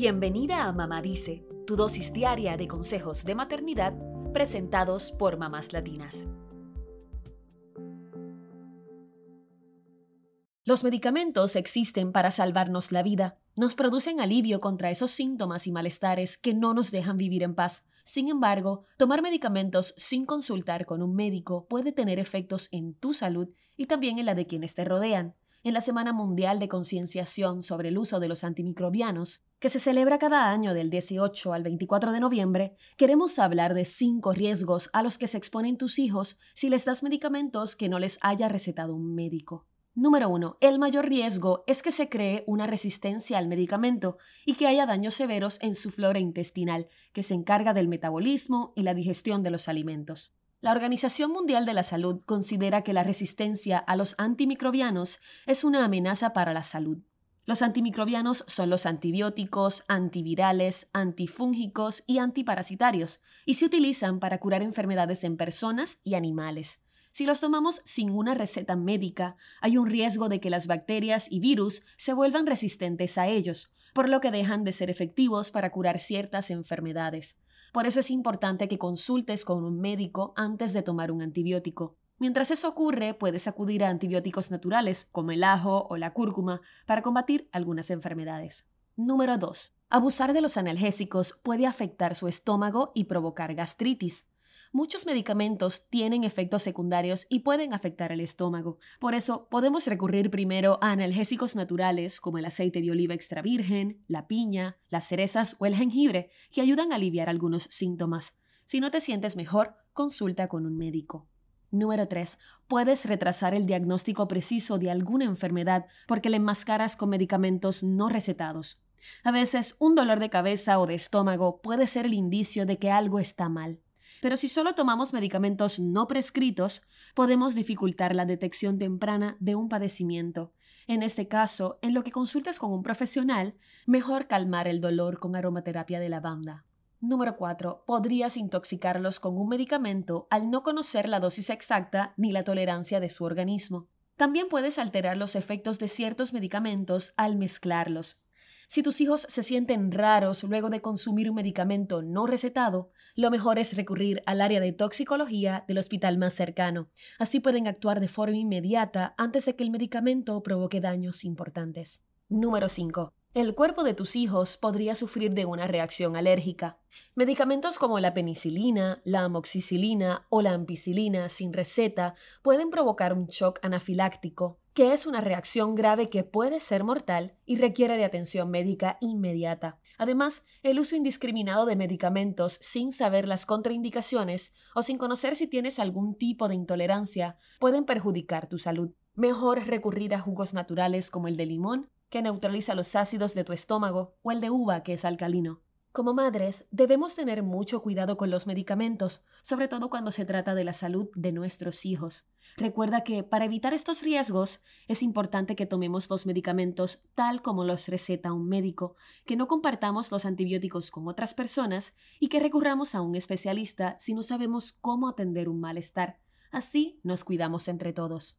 Bienvenida a Mamá Dice, tu dosis diaria de consejos de maternidad presentados por mamás latinas. Los medicamentos existen para salvarnos la vida, nos producen alivio contra esos síntomas y malestares que no nos dejan vivir en paz. Sin embargo, tomar medicamentos sin consultar con un médico puede tener efectos en tu salud y también en la de quienes te rodean. En la Semana Mundial de Concienciación sobre el uso de los antimicrobianos, que se celebra cada año del 18 al 24 de noviembre, queremos hablar de cinco riesgos a los que se exponen tus hijos si les das medicamentos que no les haya recetado un médico. Número 1. El mayor riesgo es que se cree una resistencia al medicamento y que haya daños severos en su flora intestinal, que se encarga del metabolismo y la digestión de los alimentos. La Organización Mundial de la Salud considera que la resistencia a los antimicrobianos es una amenaza para la salud. Los antimicrobianos son los antibióticos, antivirales, antifúngicos y antiparasitarios, y se utilizan para curar enfermedades en personas y animales. Si los tomamos sin una receta médica, hay un riesgo de que las bacterias y virus se vuelvan resistentes a ellos, por lo que dejan de ser efectivos para curar ciertas enfermedades. Por eso es importante que consultes con un médico antes de tomar un antibiótico. Mientras eso ocurre, puedes acudir a antibióticos naturales, como el ajo o la cúrcuma, para combatir algunas enfermedades. Número 2. Abusar de los analgésicos puede afectar su estómago y provocar gastritis. Muchos medicamentos tienen efectos secundarios y pueden afectar el estómago. Por eso, podemos recurrir primero a analgésicos naturales como el aceite de oliva extra virgen, la piña, las cerezas o el jengibre, que ayudan a aliviar algunos síntomas. Si no te sientes mejor, consulta con un médico. Número 3. Puedes retrasar el diagnóstico preciso de alguna enfermedad porque le enmascaras con medicamentos no recetados. A veces, un dolor de cabeza o de estómago puede ser el indicio de que algo está mal. Pero si solo tomamos medicamentos no prescritos, podemos dificultar la detección temprana de un padecimiento. En este caso, en lo que consultas con un profesional, mejor calmar el dolor con aromaterapia de lavanda. Número 4. Podrías intoxicarlos con un medicamento al no conocer la dosis exacta ni la tolerancia de su organismo. También puedes alterar los efectos de ciertos medicamentos al mezclarlos. Si tus hijos se sienten raros luego de consumir un medicamento no recetado, lo mejor es recurrir al área de toxicología del hospital más cercano. Así pueden actuar de forma inmediata antes de que el medicamento provoque daños importantes. Número 5. El cuerpo de tus hijos podría sufrir de una reacción alérgica. Medicamentos como la penicilina, la amoxicilina o la ampicilina sin receta pueden provocar un shock anafiláctico, que es una reacción grave que puede ser mortal y requiere de atención médica inmediata. Además, el uso indiscriminado de medicamentos sin saber las contraindicaciones o sin conocer si tienes algún tipo de intolerancia pueden perjudicar tu salud. Mejor recurrir a jugos naturales como el de limón que neutraliza los ácidos de tu estómago, o el de uva, que es alcalino. Como madres, debemos tener mucho cuidado con los medicamentos, sobre todo cuando se trata de la salud de nuestros hijos. Recuerda que para evitar estos riesgos es importante que tomemos los medicamentos tal como los receta un médico, que no compartamos los antibióticos con otras personas y que recurramos a un especialista si no sabemos cómo atender un malestar. Así nos cuidamos entre todos.